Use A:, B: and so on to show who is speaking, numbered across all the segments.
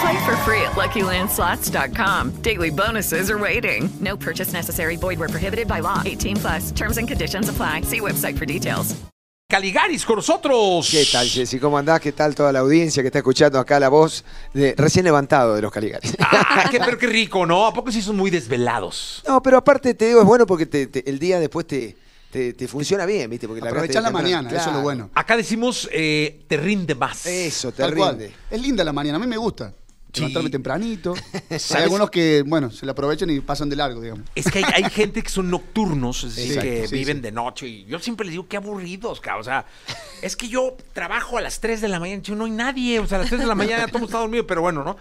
A: Play for free at LuckyLandSlots.com. Daily bonuses are waiting. No purchase necessary. Void where prohibited by law. 18 plus. Terms and conditions apply. See website for details.
B: Caligaris con nosotros.
C: ¿Qué tal, Jessy? ¿Cómo andás? ¿Qué tal toda la audiencia que está escuchando acá la voz de recién levantado de los Caligaris?
B: Ah, qué, pero qué rico, ¿no? ¿A poco sí son muy desvelados?
C: No, pero aparte te digo, es bueno porque te- te- el día después te, te, te funciona bien, ¿viste? Porque
D: Aprovechar
C: largaste
D: la
C: temprano.
D: mañana, eso es lo
C: Claro.
D: bueno.
B: Acá decimos eh, te rinde más.
C: Eso, te
D: Tal cual.
C: rinde.
D: Es linda la mañana, a mí me gusta.
B: Sí.
D: Levantarme tempranito. Hay algunos que, bueno, se la aprovechan y pasan de largo, digamos.
B: Es que hay, hay gente que son nocturnos, es decir,
D: Exacto,
B: que
D: sí,
B: viven
D: sí.
B: de noche. Y yo siempre les digo, qué aburridos, cabrón. O sea, es que yo trabajo a las 3 de la mañana. Yo, no hay nadie. O sea, a las 3 de la mañana todo está dormido, pero bueno, ¿no?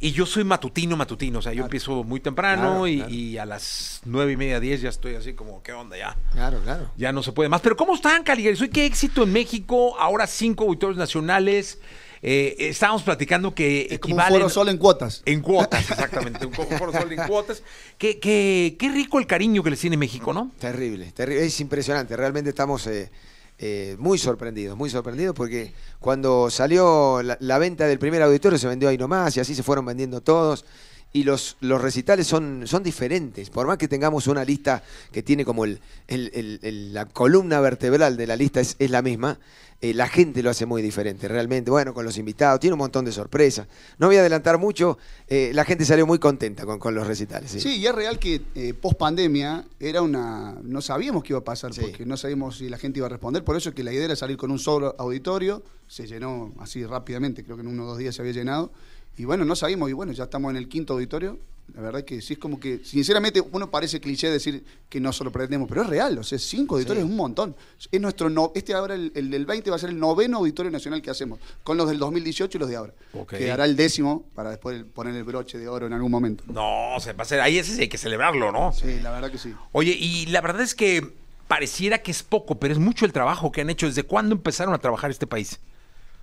B: Y yo soy matutino, matutino. O sea, yo empiezo muy temprano
C: Claro,
B: y,
C: claro.
B: y a las 9 y media, 10 ya estoy así como, ¿qué onda ya?
C: Claro, claro.
B: Ya no se puede más. Pero ¿cómo están, Caligaris? Hoy qué éxito en México. Ahora cinco auditorios nacionales. Eh, estábamos platicando que
D: Es como un
B: equivalen...
D: foro solo en cuotas.
B: En cuotas, exactamente. Un foro solo en cuotas. Qué, qué, qué rico el cariño que les tiene México, ¿no?
C: Terrible, terrible. Es impresionante. Realmente estamos eh, eh, muy sorprendidos, muy sorprendidos porque cuando salió la, la venta del primer auditorio se vendió ahí nomás y así se fueron vendiendo todos. Y los, los recitales son, son diferentes. Por más que tengamos una lista que tiene como el, el- el- el- la columna vertebral de la lista es, es la misma, eh, la gente lo hace muy diferente, realmente. Bueno, con los invitados, tiene un montón de sorpresas. No voy a adelantar mucho, eh, la gente salió muy contenta con, con los recitales. sí.
D: Sí, y es real que post pandemia era una. No sabíamos qué iba a pasar,
C: Sí.
D: porque no sabíamos si la gente iba a responder. Por eso es que la idea era salir con un solo auditorio. Se llenó así rápidamente, creo que en uno o dos días se había llenado. Y bueno, no sabíamos, y bueno, ya estamos en el quinto auditorio. La verdad que sí es como que, sinceramente, uno parece cliché decir que no solo pretendemos, pero es real, o sea, cinco auditorios
C: Sí.
D: es un montón. Es nuestro no, este ahora, el, el del 20 va a ser el noveno auditorio nacional que hacemos, con los del 2018 y los de ahora.
B: Ok.
D: Quedará el décimo para después poner el broche de oro en algún momento.
B: No, se va a hacer. Ahí ese sí hay que celebrarlo, ¿no?
D: Sí, la verdad que sí.
B: Oye, y la verdad es que pareciera que es poco, pero es mucho el trabajo que han hecho. ¿Desde cuándo empezaron a trabajar este país?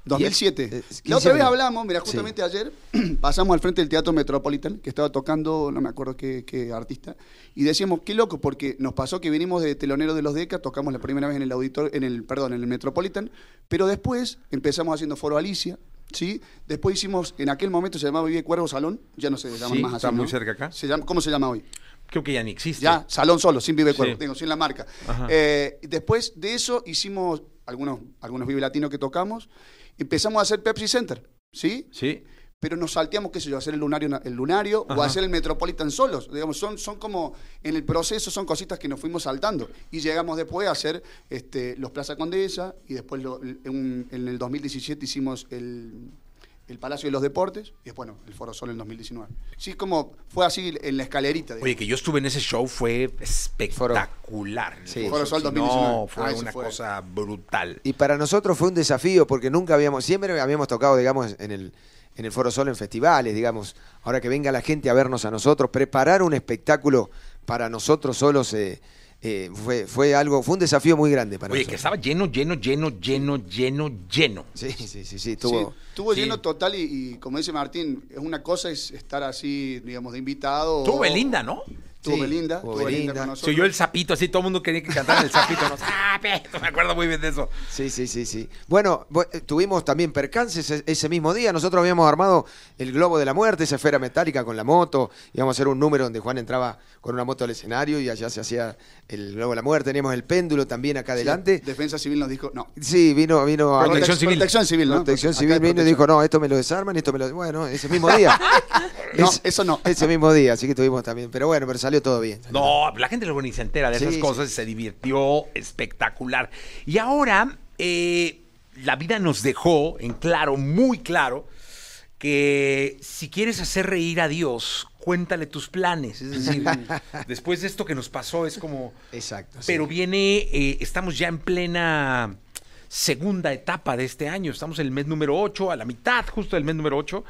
D: 2007.
C: Eh,
D: la otra
C: 15
D: vez hablamos, mira, justamente ayer pasamos al frente del Teatro Metropolitan, que estaba tocando, no me acuerdo qué, qué artista, y decíamos, qué loco, porque nos pasó que vinimos de telonero de los DECA, tocamos la primera vez en el auditor, en el, perdón, en el Metropolitan, pero después empezamos haciendo Foro Alicia, ¿sí? Después hicimos, en aquel momento se llamaba Vive Cuervo Salón, ya no se llama
B: Sí,
D: más así,
B: está muy
D: ¿no?
B: cerca acá.
D: Se llama, ¿Cómo se llama hoy?
B: Creo que ya ni existe.
D: Ya, salón solo, sin Vive
B: Sí.
D: Cuervo, digo, sin la marca. Eh, después de eso hicimos algunos, algunos Vive Latino que tocamos, empezamos a hacer Pepsi Center, ¿sí?
B: Sí.
D: Pero nos salteamos, qué sé yo, hacer el lunario, el lunario o
B: Ajá.
D: hacer el Metropolitan solos. Digamos, son, son como, en el proceso son cositas que nos fuimos saltando. Y llegamos después a hacer este, los Plaza Condesa y después lo- en, en el 2017 hicimos el, el Palacio de los Deportes y después, bueno, el Foro Sol en 2019. Sí, es como, fue así en la escalerita. digamos.
B: Oye, que yo estuve en ese show fue espectacular.
C: Sí.
D: Foro Sol
B: No,
D: 2019.
B: fue
D: Ah,
B: una
D: fue.
B: cosa brutal.
C: Y para nosotros fue un desafío porque nunca habíamos, siempre habíamos tocado, digamos, en el, en el Foro Sol en festivales, digamos. Ahora que venga la gente a vernos a nosotros, preparar un espectáculo para nosotros solos eh, eh, fue, fue algo, fue un desafío muy grande para
B: Oye,
C: nosotros.
B: que estaba lleno, lleno, lleno, lleno, lleno, lleno.
C: Sí, sí, sí, sí,
D: Sí,
C: tuvo.
D: estuvo
B: sí.
D: lleno total y, y como dice Martín, es una cosa es estar así, digamos, de invitado.
B: Estuvo
D: o-
B: Belinda, ¿no?
D: Estuvo
C: Sí,
D: Belinda, Belinda.
B: Se oyó el sapito así, todo el mundo quería que cantara el sapito. ¿no? Sapito, me acuerdo muy bien de eso.
C: Sí, sí, sí, sí. Bueno, bu- eh, tuvimos también percances e- ese mismo día. Nosotros habíamos armado el globo de la muerte, esa esfera metálica con la moto. Íbamos a hacer un número donde Juan entraba con una moto al escenario y allá se hacía el globo de la muerte. Teníamos el péndulo también acá adelante.
D: Defensa Civil nos dijo, no.
C: Sí, vino, vino a-
B: Protección Civil.
D: Protección Civil, ¿no?
C: Protección Civil vino y dijo, no, esto me lo desarman, esto me lo... Bueno, ese mismo día.
D: No,
C: Es-
D: eso no.
C: Ese mismo día, así que tuvimos también. Pero bueno, pero salió salió todo bien.
B: No, la gente luego ni se entera de
C: Sí,
B: esas
C: sí.
B: cosas, se divirtió espectacular. Y ahora, eh, la vida nos dejó en claro, muy claro, que si quieres hacer reír a Dios, cuéntale tus planes. Es decir, después de esto que nos pasó, es como.
C: Exacto. sí.
B: Pero viene, eh, estamos ya en plena segunda etapa de este año. Estamos en el mes número 8, a la mitad justo del mes número 8.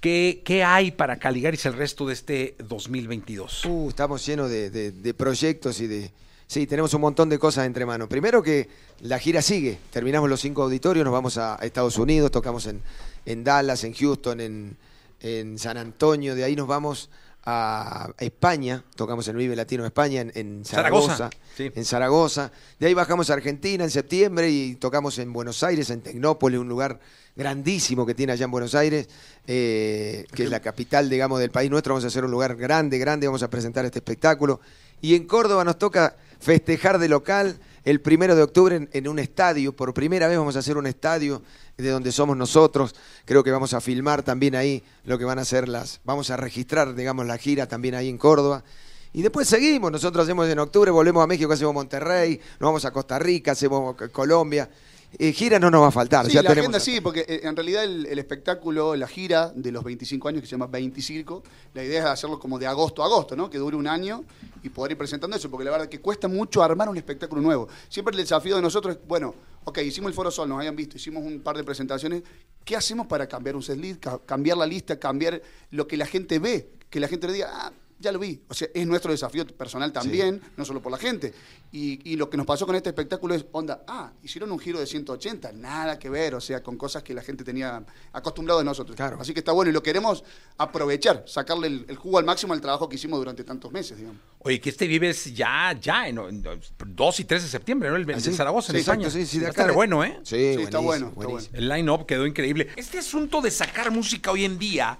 B: ¿Qué, qué hay para Caligaris el resto de este 2022?
C: Uh, estamos llenos de, de- de proyectos y de... Sí, tenemos un montón de cosas entre manos. Primero que la gira sigue. Terminamos los cinco auditorios, nos vamos a Estados Unidos, tocamos en, en Dallas, en Houston, en, en San Antonio. De ahí nos vamos a España, tocamos en Vive Latino España, en, en
B: Zaragoza,
C: Zaragoza.
B: sí.
C: En Zaragoza. De ahí bajamos a Argentina en septiembre y tocamos en Buenos Aires, en Tecnópolis, un lugar grandísimo que tiene allá en Buenos Aires, eh, que es la capital, digamos, del país nuestro. Vamos a hacer un lugar grande, grande, vamos a presentar este espectáculo. Y en Córdoba nos toca festejar de local el primero de octubre en, un estadio. Por primera vez vamos a hacer un estadio de donde somos nosotros. Creo que vamos a filmar también ahí lo que van a ser las. Vamos a registrar, digamos, la gira también ahí en Córdoba. Y después seguimos, nosotros hacemos en octubre, volvemos a México, hacemos Monterrey, nos vamos a Costa Rica, hacemos Colombia. Eh, gira no nos va a faltar.
D: Sí,
C: ya
D: la
C: tenemos
D: agenda sí, porque eh, en realidad el, el espectáculo, la gira de los 25 años que se llama 20 Circo, la idea es hacerlo como de agosto a agosto, ¿no? Que dure un año y poder ir presentando eso, porque la verdad que cuesta mucho armar un espectáculo nuevo. Siempre el desafío de nosotros es, bueno, ok, hicimos el Foro Sol, nos hayan visto, hicimos un par de presentaciones, ¿qué hacemos para cambiar un ca- cambiar la lista, cambiar lo que la gente ve? Que la gente le diga, ah, ya lo vi. O sea, es nuestro desafío personal también, no solo por la gente. Y, y lo que nos pasó con este espectáculo es, onda, ah, hicieron un giro de 180, nada que ver, o sea, con cosas que la gente tenía acostumbrado de nosotros.
C: Claro.
D: Así que está bueno y lo queremos aprovechar, sacarle el, el jugo al máximo al trabajo que hicimos durante tantos meses, digamos.
B: Oye, que este vives ya, ya, en, en 2 y 3 de septiembre, ¿no? El,
C: ¿Ah, sí?
B: de Zaragoza, en
C: Sí,
B: España.
C: exacto, sí, sí, de acá de-
B: bueno, ¿eh?
C: Sí,
D: Sí, está bueno, está.
B: El line-up quedó increíble. Este asunto de sacar música hoy en día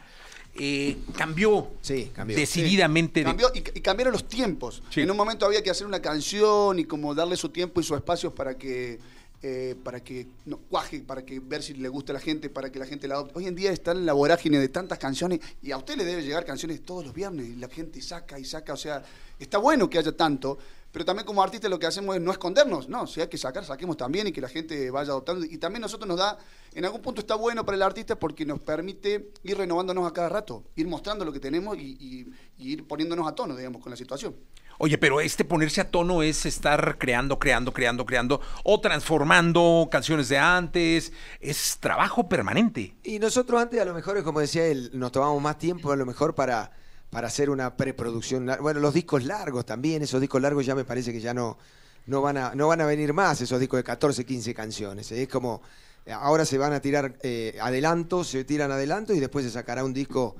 B: eh, cambió,
C: Sí, cambió.
B: decididamente. de-
D: Cambió, y, y cambiaron los tiempos.
B: Sí.
D: En un momento había que hacer una canción y como darle su tiempo y su espacio para que eh, para que no, cuaje, para que ver si le gusta a la gente, para que la gente la adopte. Hoy en día está en la vorágine de tantas canciones y a usted le debe llegar canciones todos los viernes y la gente saca y saca. O sea, está bueno que haya tanto, pero también como artistas lo que hacemos es no escondernos, no, si hay que sacar, saquemos también y que la gente vaya adoptando. Y también nosotros nos da, en algún punto está bueno para el artista porque nos permite ir renovándonos a cada rato, ir mostrando lo que tenemos y, y- y ir poniéndonos a tono, digamos, con la situación.
B: Oye, pero este ponerse a tono es estar creando, creando, creando, creando o transformando canciones de antes. Es trabajo permanente.
C: Y nosotros antes, a lo mejor, es como decía él, nos tomamos más tiempo a lo mejor para, para hacer una preproducción. Bueno, los discos largos también, esos discos largos ya me parece que ya no, no, van, a, no van a venir más, esos discos de 14, 15 canciones. Es como, eh, ahora se van a tirar eh, adelantos, se tiran adelantos y después se sacará un disco,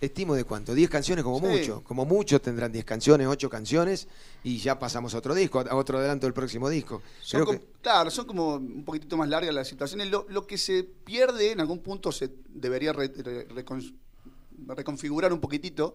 C: estimo de cuánto, 10 canciones como
D: Sí.
C: mucho. Como mucho tendrán 10 canciones, 8 canciones y ya pasamos a otro disco, a otro adelanto del próximo disco.
D: Son
C: Creo
D: como-
C: que-
D: Claro, son como un poquitito más largas las situaciones. Lo, lo que se pierde en algún punto se debería re- re- recon- reconfigurar un poquitito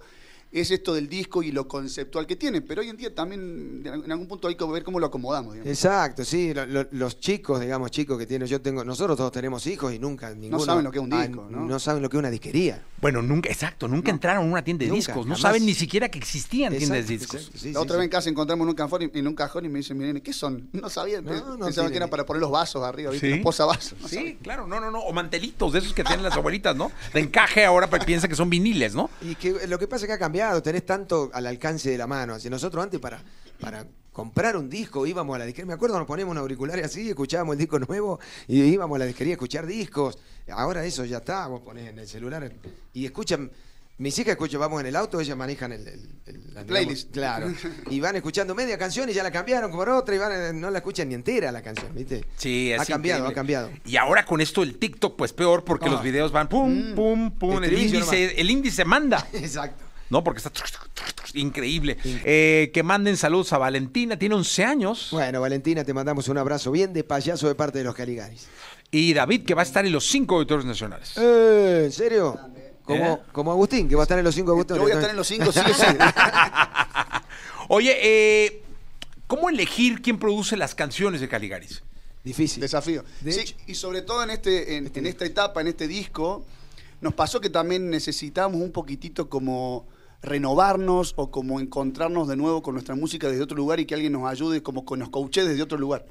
D: es esto del disco y lo conceptual que tiene. Pero hoy en día también en algún punto hay que ver cómo lo acomodamos. digamos.
C: Exacto, sí, lo- lo- los chicos, digamos, chicos que tienen, yo tengo, nosotros todos tenemos hijos y nunca ninguno
D: saben lo que es un
C: ah,
D: disco, ¿no?
C: saben lo que es una disquería.
B: Bueno, nunca, exacto, nunca entraron a una tienda de
C: Nunca,
B: discos. No
C: jamás.
B: saben ni siquiera que existían tiendas de discos.
C: exacto, sí,
D: la
C: sí,
D: otra
C: sí.
D: vez en casa encontramos en un cajón y, en un cajón y me dicen, miren, ¿qué son? No sabían.
C: No,
D: Pensaban
C: no
D: que
C: tiene
D: eran para poner los vasos arriba, ¿viste?
B: Sí.
D: Los posavasos. No
B: Sí, claro, no, no, no. O mantelitos de esos que tienen las abuelitas, ¿no? De encaje ahora pues, piensa que son viniles, ¿no?
C: Y que lo que pasa es que ha cambiado, tenés tanto al alcance de la mano. Así nosotros antes para, para comprar un disco íbamos a la disquería, me acuerdo, nos poníamos un auricular así, escuchábamos el disco nuevo y íbamos a la disquería a escuchar discos. Ahora eso ya está, vos ponés en el celular y escuchan. Mis hijas escuchan, vamos en el auto, ellas manejan el, el- el- la-
D: Playlist.
C: Claro. Y van escuchando media canción y ya la cambiaron por otra y van, eh, no la escuchan ni entera la canción, ¿viste?
B: Sí, es
C: Ha cambiado,
B: increíble.
C: ha cambiado.
B: Y ahora con esto del TikTok, pues peor, porque
C: Ah.
B: los videos van pum, pum, pum. El índice, el índice manda.
C: Exacto.
B: No, porque está increíble. Eh, que manden saludos a Valentina, tiene 11 años.
C: Bueno, Valentina, te mandamos un abrazo bien de payaso de parte de los Caligaris.
B: Y David, que va a estar en los cinco auditorios nacionales.
C: Eh, ¿En serio? Como,
B: ¿Eh?
C: como Agustín, que va a estar en los cinco
D: Yo
C: auditorios.
D: voy a estar en los cinco, sí sí.
B: Oye, eh, ¿cómo elegir quién produce las canciones de Caligaris?
C: Difícil.
D: Desafío.
C: De
D: Sí,
C: hecho-
D: y sobre todo en, este, en, en esta etapa, en este disco, nos pasó que también necesitábamos un poquitito como renovarnos o como encontrarnos de nuevo con nuestra música desde otro lugar y que alguien nos ayude, como que nos coache desde otro lugar.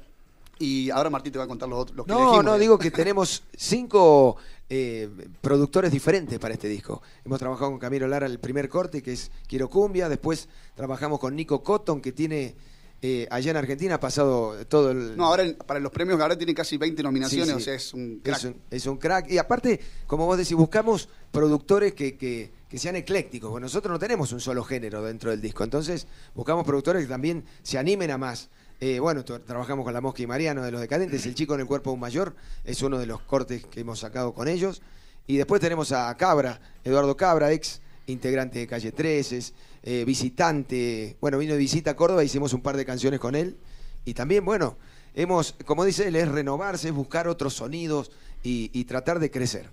D: Y ahora Martín te va a contar los, otros- los que
C: No,
D: elegimos.
C: no, digo que tenemos cinco eh, productores diferentes para este disco. Hemos trabajado con Camilo Lara el primer corte, que es Quiero Cumbia. Después trabajamos con Nico Cotton, que tiene eh, allá en Argentina ha pasado todo el.
D: No, ahora en- para los premios ahora tiene casi 20 nominaciones,
C: Sí, sí.
D: o sea, es un crack.
C: Es un, es un crack. Y aparte, como vos decís, buscamos productores que, que- que sean eclécticos. Porque nosotros no tenemos un solo género dentro del disco. Entonces, buscamos productores que también se animen a más. Eh, bueno, trabajamos con La Mosca y Mariano de Los Decadentes. El chico en el cuerpo un mayor es uno de los cortes que hemos sacado con ellos. Y después tenemos a Cabra, Eduardo Cabra, ex integrante de Calle 13, es, eh, visitante. Bueno, vino de visita a Córdoba, hicimos un par de canciones con él. Y también, bueno, hemos, como dice él, es renovarse, es buscar otros sonidos y, y tratar de crecer.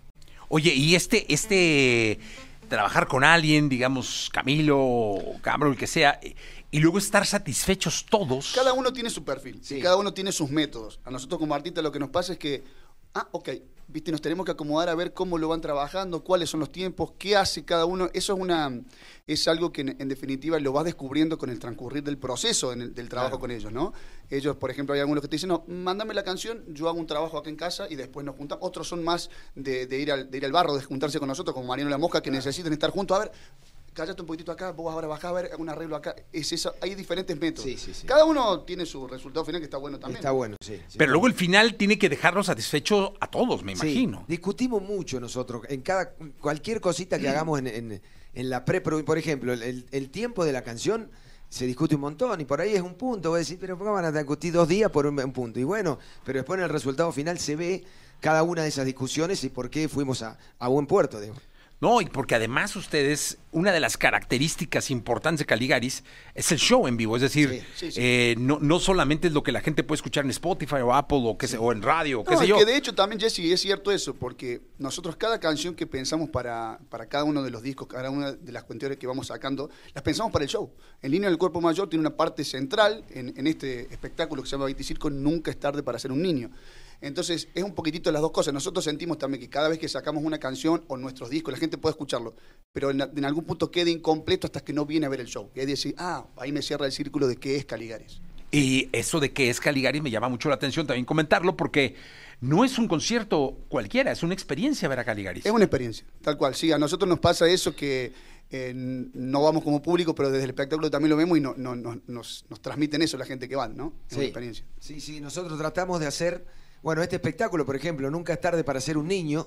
B: Oye, y este, este, trabajar con alguien, digamos, Camilo o Cabro, el que sea, y- luego estar satisfechos todos.
D: Cada uno tiene su perfil,
C: Sí.
D: cada uno tiene sus métodos. A nosotros como artistas lo que nos pasa es que, ah, ok, viste, nos tenemos que acomodar a ver cómo lo van trabajando, cuáles son los tiempos, qué hace cada uno. Eso es una es algo que en, en definitiva lo vas descubriendo con el transcurrir del proceso en el- del trabajo con ellos, ¿no? Ellos, por ejemplo, hay algunos que te dicen, no, mándame la canción, yo hago un trabajo acá en casa y después nos juntamos. Otros son más de, de ir, al, de ir al barro, de juntarse con nosotros, como Mariano La Mosca, que necesitan estar juntos. A ver, cállate un poquitito acá, vos ahora bajá a ver un arreglo acá. Es eso, hay diferentes métodos.
C: Sí, sí, sí.
D: Cada uno tiene su resultado final que está bueno también.
C: Está bueno, sí. sí.
B: Pero luego el final tiene que dejarnos satisfechos a todos, me
C: Sí,
B: imagino.
C: discutimos mucho nosotros. En cada cualquier cosita que hagamos en, en- en la pre, por ejemplo, el, el- tiempo de la canción se discute un montón y por ahí es un punto. Voy a decir, pero ¿por qué van a discutir dos días por un, un punto? Y bueno, pero después en el resultado final se ve cada una de esas discusiones y por qué fuimos a, a buen puerto. Digo.
B: No, y porque además ustedes, una de las características importantes de Caligaris es el show en vivo. Es decir,
D: Sí, sí, sí.
B: eh, no, no solamente es lo que la gente puede escuchar en Spotify o Apple o, qué sé- o en radio, o qué sé yo.
D: que de hecho también, Jesse, es cierto eso, porque nosotros cada canción que pensamos para, para cada uno de los discos, cada una de las cuestiones que vamos sacando, las pensamos para el show. El Línea del Cuerpo Mayor tiene una parte central en, en este espectáculo que se llama Circo, Nunca es tarde para ser un niño. Entonces, es un poquitito de las dos cosas. Nosotros sentimos también que cada vez que sacamos una canción o nuestros discos, la gente puede escucharlo, pero en, en algún punto queda incompleto hasta que no viene a ver el show. Y ahí decir, ah, ahí me cierra el círculo de qué es Caligares.
B: Y eso de que es Caligaris me llama mucho la atención también comentarlo porque no es un concierto cualquiera, es una experiencia ver a Caligaris.
D: Es una experiencia, tal cual. Sí, a nosotros nos pasa eso que eh, no vamos como público, pero desde el espectáculo también lo vemos y no, no- no- nos, nos transmiten eso la gente que va, ¿no? Es una experiencia.
C: Sí, sí, nosotros tratamos de hacer, bueno, este espectáculo, por ejemplo, Nunca es tarde para ser un niño.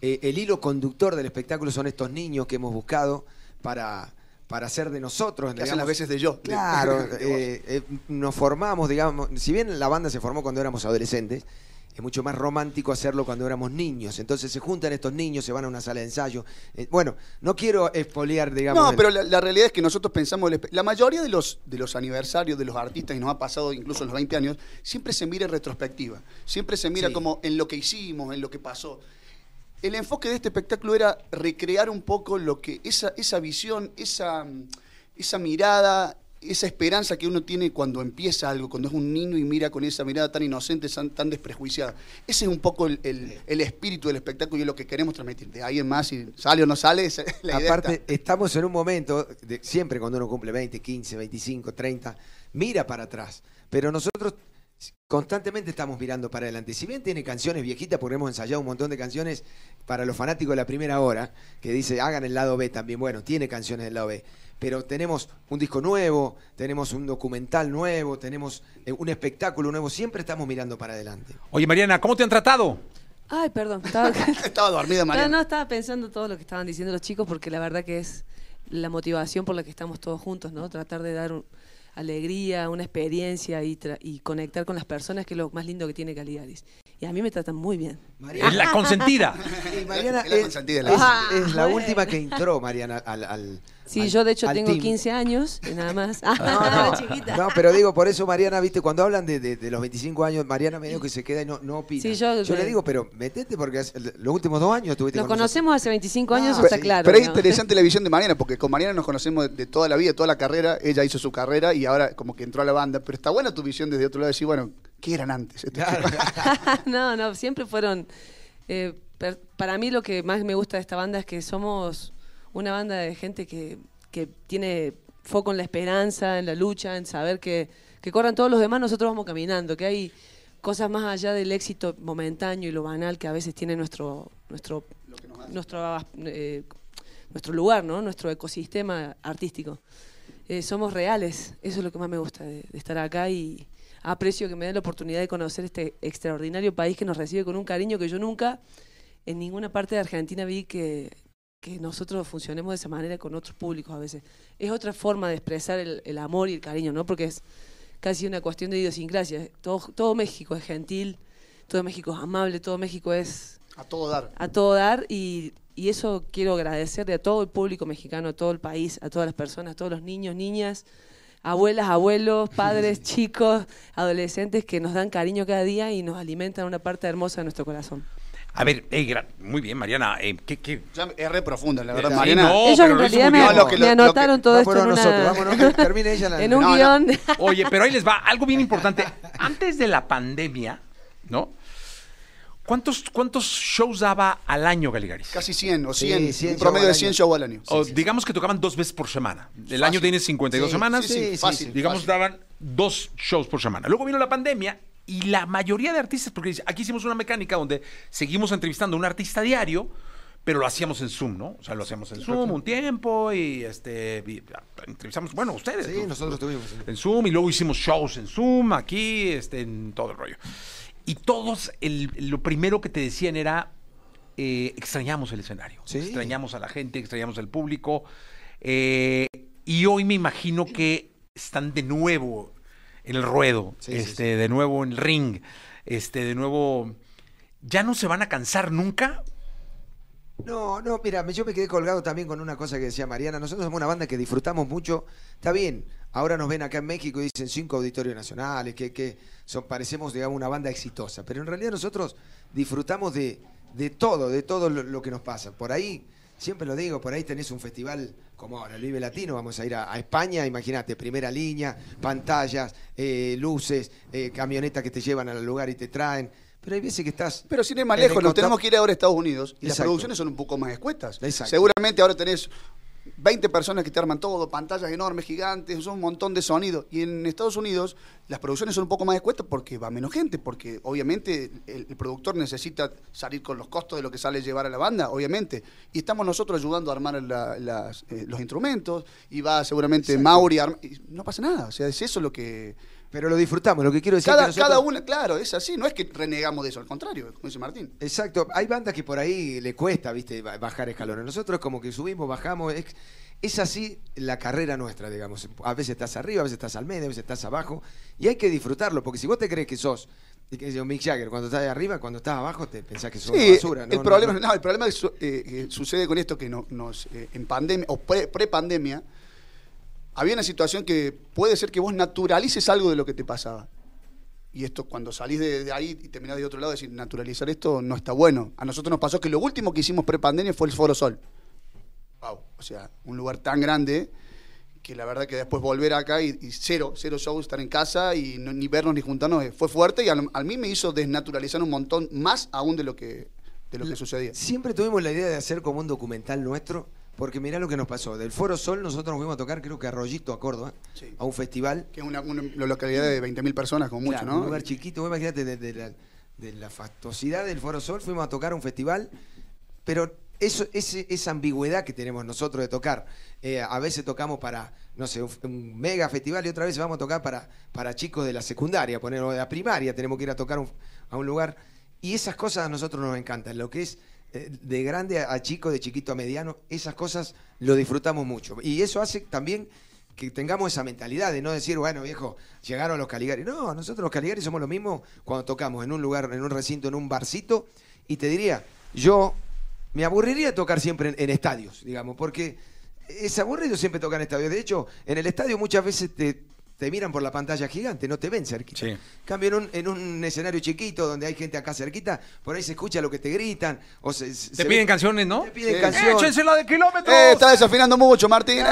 C: Eh, el hilo conductor del espectáculo son estos niños que hemos buscado para, para hacer de nosotros.
D: Que hacen las veces de yo.
C: Claro, eh, eh, nos formamos, digamos, si bien la banda se formó cuando éramos adolescentes, es mucho más romántico hacerlo cuando éramos niños. Entonces se juntan estos niños, se van a una sala de ensayo. Eh, bueno, no quiero expoliar, digamos.
D: No,
C: el-
D: pero la, la realidad es que nosotros pensamos, la mayoría de los, de los aniversarios de los artistas, y nos ha pasado incluso en los 20 años, siempre se mira en retrospectiva, siempre se mira
C: Sí.
D: como en lo que hicimos, en lo que pasó. El enfoque de este espectáculo era recrear un poco lo que, esa, esa visión, esa, esa mirada, esa esperanza que uno tiene cuando empieza algo, cuando es un niño y mira con esa mirada tan inocente, tan, tan desprejuiciada. Ese es un poco el, el- el espíritu del espectáculo y es lo que queremos transmitir. De ahí en más, si sale o no sale, esa es la idea
C: Aparte,
D: está.
C: estamos en un momento, de- siempre cuando uno cumple 20, 15, 25, 30, mira para atrás. Pero nosotros constantemente estamos mirando para adelante. Si bien tiene canciones viejitas, porque hemos ensayado un montón de canciones para los fanáticos de la primera hora, que dice, hagan el lado B también. Bueno, tiene canciones del lado B. Pero tenemos un disco nuevo, tenemos un documental nuevo, tenemos eh, un espectáculo nuevo. Siempre estamos mirando para adelante.
B: Oye, Mariana, ¿cómo te han tratado?
E: Ay, perdón. Estaba,
D: Estaba dormida,
E: no,
D: Mariana.
E: no, estaba pensando todo lo que estaban diciendo los chicos porque la verdad que es la motivación por la que estamos todos juntos, ¿no? Tratar de dar un- alegría, una experiencia y, tra- y conectar con las personas, que es lo más lindo que tiene Caligaris. Y a mí me tratan muy bien.
C: Mariana,
B: Es la consentida.
C: y Mariana
D: Es la
C: es,
D: consentida, la
C: es- la
E: Ah,
C: última que entró, Mariana, al, al-
E: Sí,
C: al-
E: yo de hecho tengo
C: team.
E: 15 años, y nada más.
C: No,
E: Ah,
C: no,
E: chiquita.
C: no, pero digo, por eso Mariana, viste, cuando hablan de, de- de los 25 años, Mariana medio que se queda y no, no opina.
E: Sí, yo-
C: le digo, pero metete porque hace- los últimos dos años estuviste
E: Nos
C: con nosotros.
E: conocemos hace 25 años,
C: Ah,
E: está
C: sí.
E: claro.
D: Pero es
E: ¿no?
D: interesante la visión de Mariana, porque con Mariana nos conocemos de, de toda la vida, de toda la carrera. Ella hizo su carrera y ahora como que entró a la banda. Pero está buena tu visión desde otro lado, decir, bueno, ¿qué eran antes?
C: Claro.
E: no, no, siempre fueron. eh, per- para mí lo que más me gusta de esta banda es que somos una banda de gente que, que tiene foco en la esperanza, en la lucha, en saber que, que corran todos los demás, nosotros vamos caminando, que hay cosas más allá del éxito momentáneo y lo banal que a veces tiene nuestro nuestro nuestro eh, nuestro lugar, ¿no? Nuestro ecosistema artístico. Eh, somos reales, eso es lo que más me gusta de, de estar acá y aprecio que me den la oportunidad de conocer este extraordinario país que nos recibe con un cariño que yo nunca en ninguna parte de Argentina vi que, que nosotros funcionemos de esa manera con otros públicos a veces. Es otra forma de expresar el, el amor y el cariño, ¿no? Porque es casi una cuestión de idiosincrasia. Todo, todo México es gentil, todo México es amable, todo México es
D: A todo dar.
E: a todo dar y, y eso quiero agradecerle a todo el público mexicano, a todo el país, a todas las personas, a todos los niños, niñas, abuelas, abuelos, padres, chicos, adolescentes que nos dan cariño cada día y nos alimentan una parte hermosa de nuestro corazón.
B: A ver, muy bien, Mariana. eh, ¿qué, qué?
D: Ya es re profunda, la verdad,
B: Sí,
D: Mariana.
B: no,
E: Ellos
B: pero
E: en realidad me,
B: bien.
D: No, lo que-
E: me
D: lo-
E: anotaron todo esto
C: Vámonos
E: en, una-
C: vámonos, termine ella la-
E: en un
D: No, no.
E: guion.
B: Oye, pero ahí les va algo bien importante. Antes de la pandemia, ¿no? ¿Cuántos, cuántos shows daba al año Galigaris?
D: Casi 100 o
C: Sí,
D: 100,
C: 100
D: un promedio de
C: al
D: 100
C: año.
D: shows al año.
B: O digamos que tocaban dos veces por semana. El
D: Fácil.
B: año tiene 52
C: Sí,
B: semanas.
D: sí, sí, fácil.
B: Digamos,
D: fácil.
B: daban dos shows por semana. Luego vino la pandemia y la mayoría de artistas, porque aquí hicimos una mecánica donde seguimos entrevistando a un artista diario, pero lo hacíamos en Zoom, ¿no? O sea, lo hacíamos en Zoom un tiempo y este y, ah, entrevistamos, bueno, ustedes.
C: Sí,
B: ¿no?
C: nosotros tuvimos.
B: en Zoom y luego hicimos shows en Zoom, aquí, este, en todo el rollo. Y todos, el- lo primero que te decían era, eh, extrañamos el escenario,
C: Sí.
B: extrañamos a la gente, extrañamos al público. eh, y hoy me imagino que están de nuevo en el ruedo,
C: Sí, sí,
B: este, de nuevo en el ring, este, de nuevo... ¿Ya no se van a cansar nunca?
C: No, no, mira, yo me quedé colgado también con una cosa que decía Mariana. Nosotros somos una banda que disfrutamos mucho. Está bien, ahora nos ven acá en México y dicen cinco auditorios nacionales, que, que son, parecemos, digamos, una banda exitosa. Pero en realidad nosotros disfrutamos de, de todo, de todo lo, lo que nos pasa. Por ahí, siempre lo digo, por ahí tenés un festival como ahora, el Vive Latino, vamos a ir a, a España, imagínate, primera línea, pantallas, eh, luces, eh, camionetas que te llevan al lugar y te traen. Pero hay veces que estás...
D: Pero sin ir más lejos, nos tenemos que ir ahora a Estados Unidos y las producciones son un poco más escuetas.
C: Exacto.
D: Seguramente ahora tenés 20 personas que te arman todo, pantallas enormes, gigantes, son un montón de sonido. Y en Estados Unidos las producciones son un poco más escuetas porque va menos gente, porque obviamente el, el productor necesita salir con los costos de lo que sale llevar a la banda, obviamente. Y estamos nosotros ayudando a armar la- las, eh, los instrumentos y va seguramente Mauri a no pasa nada. O sea, es eso lo que...
C: Pero lo disfrutamos, lo que quiero decir
D: Cada,
C: que nosotros-
D: cada una, claro, es así, no es que renegamos de eso, al contrario, como dice Martín.
C: Exacto, hay bandas que por ahí le cuesta, viste, ba- bajar escalones. Nosotros como que subimos, bajamos, es, es así la carrera nuestra, digamos. A veces estás arriba, a veces estás al medio, a veces estás abajo, y hay que disfrutarlo, porque si vos te crees que sos, y que yo, Mick Jagger, cuando estás arriba, cuando estás abajo, te pensás que sos
D: Sí,
C: basura.
D: el,
C: No, no,
D: problema,
C: no.
D: no, el problema que, su- eh, que sucede con esto que no- nos eh, en pandemia o pre- pre-pandemia había una situación que puede ser que vos naturalices algo de lo que te pasaba. Y esto cuando salís de, de ahí y terminás de otro lado, decir naturalizar esto no está bueno. A nosotros nos pasó que lo último que hicimos pre-pandemia fue el Foro Sol. Wow, o sea, un lugar tan grande que la verdad que después volver acá y, y cero, cero shows, estar en casa y no- ni vernos ni juntarnos eh, fue fuerte y a, lo- a mí me hizo desnaturalizar un montón más aún de lo que, de lo que sucedía.
C: Siempre tuvimos la idea de hacer como un documental nuestro, porque mirá lo que nos pasó. Del Foro Sol nosotros nos fuimos a tocar, creo que a Rollito, a Córdoba,
D: Sí.
C: a un festival.
D: Que es una, una localidad de 20.000 personas, como mucho, ¿no?
C: Un lugar chiquito, vos imagínate de, de la, de la fastuosidad del Foro Sol, fuimos a tocar a un festival, pero eso, ese- esa ambigüedad que tenemos nosotros de tocar, eh, a veces tocamos para, no sé, un, un mega festival y otra vez vamos a tocar para, para chicos de la secundaria, poner, o de la primaria, tenemos que ir a tocar un- a un lugar. Y esas cosas a nosotros nos encantan, lo que es de grande a, a chico, de chiquito a mediano, esas cosas lo disfrutamos mucho. Y eso hace también que tengamos esa mentalidad de no decir, bueno, viejo, llegaron los Caligari. No, nosotros los Caligari somos lo mismo cuando tocamos en un lugar, en un recinto, en un barcito. Y te diría, yo me aburriría tocar siempre en, en estadios, digamos, porque es aburrido siempre tocar en estadios. De hecho, en el estadio muchas veces te, te miran por la pantalla gigante, no te ven cerquita.
B: Sí.
C: En Cambio en un, en un escenario chiquito donde hay gente acá cerquita, por ahí se escucha lo que te gritan. O se,
B: Te
C: se
B: piden
C: ve-
B: canciones, ¿no?
C: Te piden
D: Sí.
C: canciones.
B: ¡Échensela de kilómetros!
D: ¡Eh, está desafinando mucho, Martín!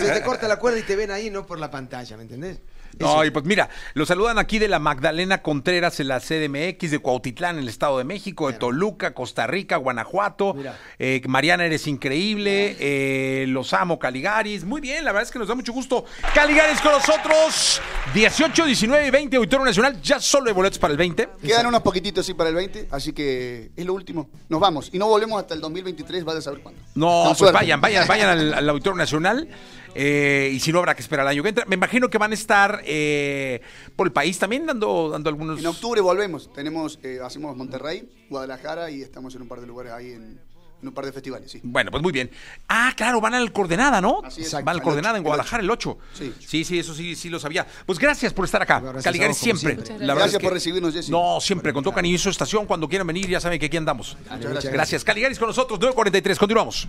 C: Se te corta la cuerda y te ven ahí, no por la pantalla, ¿me entendés?
B: No, y pues mira, lo saludan aquí de la Magdalena Contreras en la CDMX, de Cuautitlán en el Estado de México, de Toluca, Costa Rica, Guanajuato. Eh, Mariana, eres increíble. eh, los amo, Caligaris. Muy bien, la verdad es que nos da mucho gusto. Caligaris con nosotros. 18, 19 y 20, Auditorio Nacional. Ya solo hay boletos para el 20.
D: Quedan unos poquititos sí para el 20, así que es lo último. Nos vamos y no volvemos hasta el 2023, va a saber cuándo.
B: No, pues
D: suerte.
B: vayan, vayan, vayan al, al Auditorio Nacional. Eh, y si no, habrá que esperar al año que entra. Me imagino que van a estar eh, por el país también dando, dando algunos.
D: En octubre volvemos. Tenemos, eh, hacemos Monterrey, Guadalajara y estamos en un par de lugares ahí en, en un par de festivales, sí.
B: Bueno, pues muy bien. Ah, claro, van al Coordenada, ¿no?
D: Así es.
B: van al Coordenada en
D: el
B: Guadalajara el 8.
D: Sí.
B: sí, sí, eso sí, sí lo sabía. Pues gracias por estar acá.
C: Gracias
B: Caligaris
C: a vos,
B: siempre.
C: siempre.
B: La verdad
D: Gracias
B: es que-
D: por recibirnos, Jessy.
B: No, siempre, con Tocan y su estación, cuando quieran venir, ya saben que aquí andamos.
D: Muchas gracias.
B: Gracias. Caligaris con nosotros, 9.43. Continuamos.